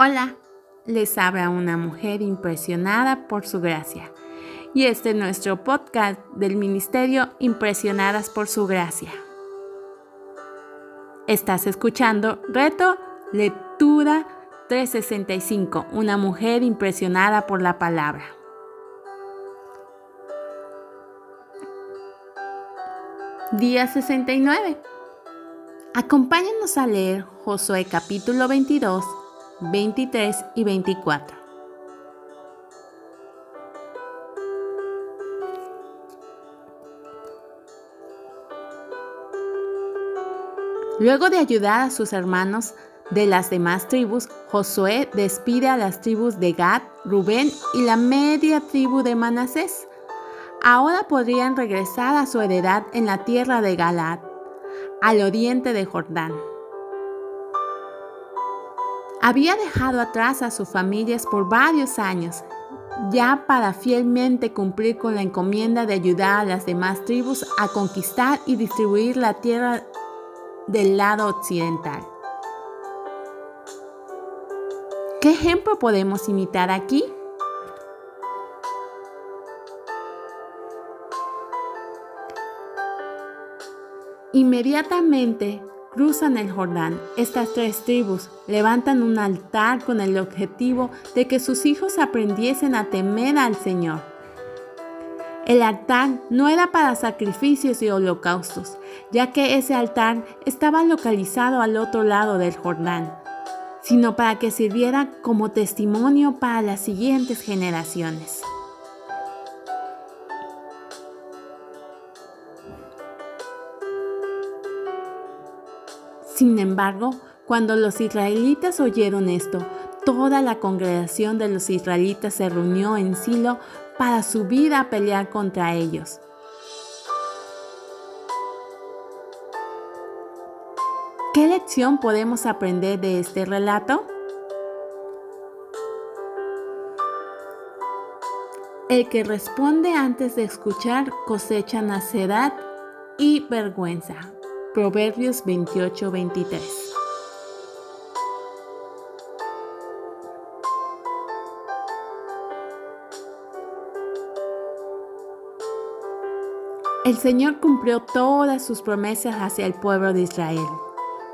Hola, les habla una mujer impresionada por su gracia. Y este es nuestro podcast del Ministerio Impresionadas por su gracia. Estás escuchando Reto Lectura 365, una mujer impresionada por la palabra. Día 69. Acompáñanos a leer Josué capítulo 22 23 y 24. Luego de ayudar a sus hermanos de las demás tribus, Josué despide a las tribus de Gad, Rubén y la media tribu de Manasés. Ahora podrían regresar a su heredad en la tierra de Galad, al oriente de Jordán. Había dejado atrás a sus familias por varios años, ya para fielmente cumplir con la encomienda de ayudar a las demás tribus a conquistar y distribuir la tierra del lado occidental. ¿Qué ejemplo podemos imitar aquí? Inmediatamente cruzan el Jordán. Estas tres tribus levantan un altar con el objetivo de que sus hijos aprendiesen a temer al Señor. El altar no era para sacrificios y holocaustos, ya que ese altar estaba localizado al otro lado del Jordán, sino para que sirviera como testimonio para las siguientes generaciones. Sin embargo, cuando los israelitas oyeron esto, toda la congregación de los israelitas se reunió en Silo para subir a pelear contra ellos. ¿Qué lección podemos aprender de este relato? El que responde antes de escuchar cosecha necedad y vergüenza. Proverbios 28-23. El Señor cumplió todas sus promesas hacia el pueblo de Israel.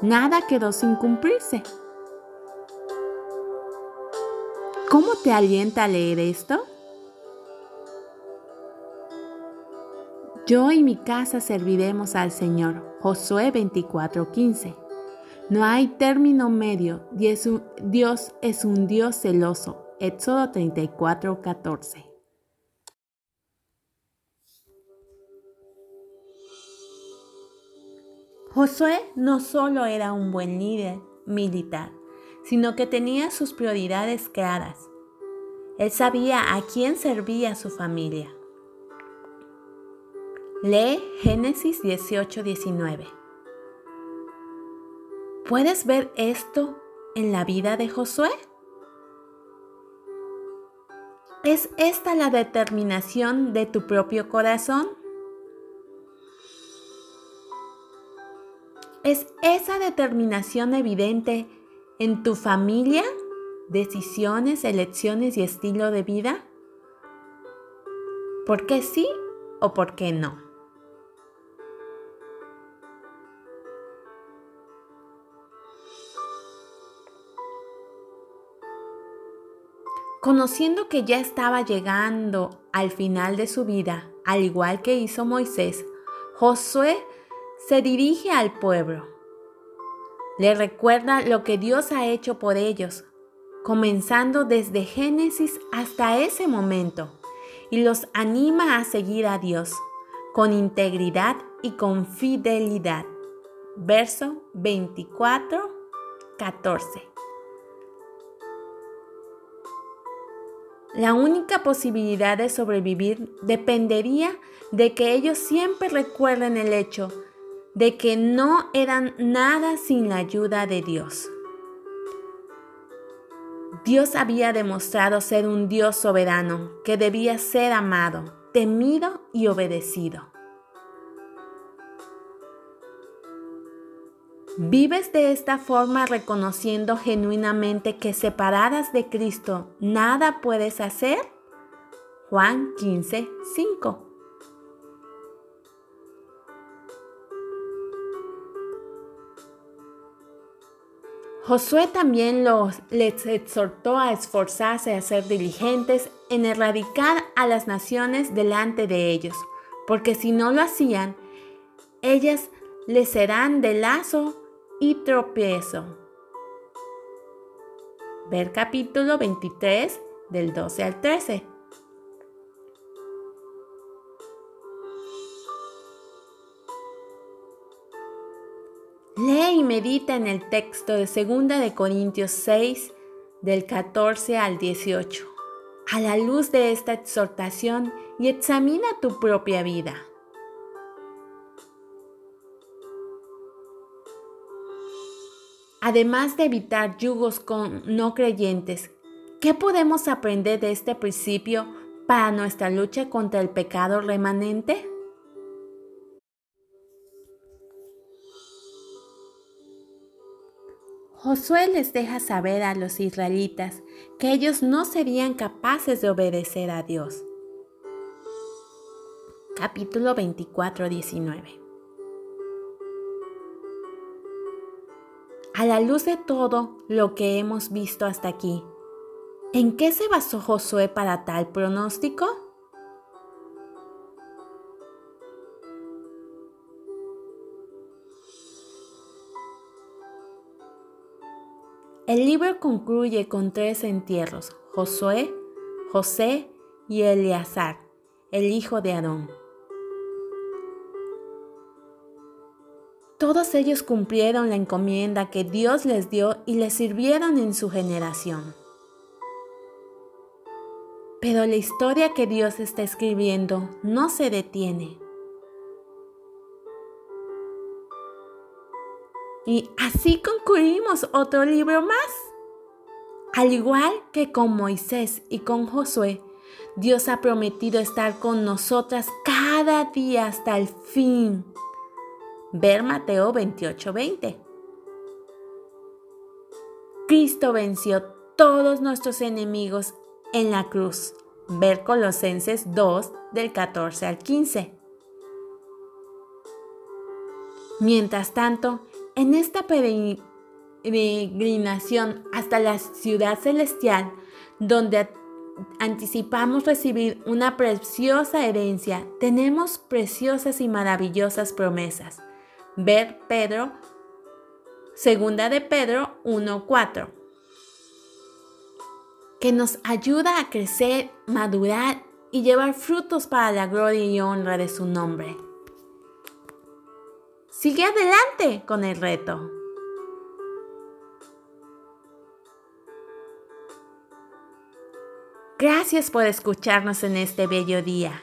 Nada quedó sin cumplirse. ¿Cómo te alienta a leer esto? Yo y mi casa serviremos al Señor. Josué 24:15. No hay término medio. Dios es un Dios celoso. Éxodo 34:14. Josué no solo era un buen líder militar, sino que tenía sus prioridades claras. Él sabía a quién servía su familia. Lee Génesis 18, 19. ¿Puedes ver esto en la vida de Josué? ¿Es esta la determinación de tu propio corazón? ¿Es esa determinación evidente en tu familia, decisiones, elecciones y estilo de vida? ¿Por qué sí o por qué no? Conociendo que ya estaba llegando al final de su vida, al igual que hizo Moisés, Josué se dirige al pueblo. Le recuerda lo que Dios ha hecho por ellos, comenzando desde Génesis hasta ese momento, y los anima a seguir a Dios con integridad y con fidelidad. Verso 24, 14. La única posibilidad de sobrevivir dependería de que ellos siempre recuerden el hecho de que no eran nada sin la ayuda de Dios. Dios había demostrado ser un Dios soberano que debía ser amado, temido y obedecido. ¿Vives de esta forma reconociendo genuinamente que separadas de Cristo nada puedes hacer? Juan 15, 5. Josué también los, les exhortó a esforzarse a ser diligentes en erradicar a las naciones delante de ellos, porque si no lo hacían, ellas les serán de lazo y tropiezo. Ver capítulo 23 del 12 al 13. Lee y medita en el texto de 2 de Corintios 6 del 14 al 18 a la luz de esta exhortación y examina tu propia vida. Además de evitar yugos con no creyentes, ¿qué podemos aprender de este principio para nuestra lucha contra el pecado remanente? Josué les deja saber a los israelitas que ellos no serían capaces de obedecer a Dios. Capítulo 24, 19. A la luz de todo lo que hemos visto hasta aquí, ¿en qué se basó Josué para tal pronóstico? El libro concluye con tres entierros, Josué, José y Eleazar, el hijo de Aarón. Todos ellos cumplieron la encomienda que Dios les dio y les sirvieron en su generación. Pero la historia que Dios está escribiendo no se detiene. Y así concluimos otro libro más. Al igual que con Moisés y con Josué, Dios ha prometido estar con nosotras cada día hasta el fin. Ver Mateo 28:20. Cristo venció todos nuestros enemigos en la cruz. Ver Colosenses 2 del 14 al 15. Mientras tanto, en esta peregrinación hasta la ciudad celestial, donde anticipamos recibir una preciosa herencia, tenemos preciosas y maravillosas promesas. Ver Pedro, segunda de Pedro 1.4, que nos ayuda a crecer, madurar y llevar frutos para la gloria y honra de su nombre. Sigue adelante con el reto. Gracias por escucharnos en este bello día.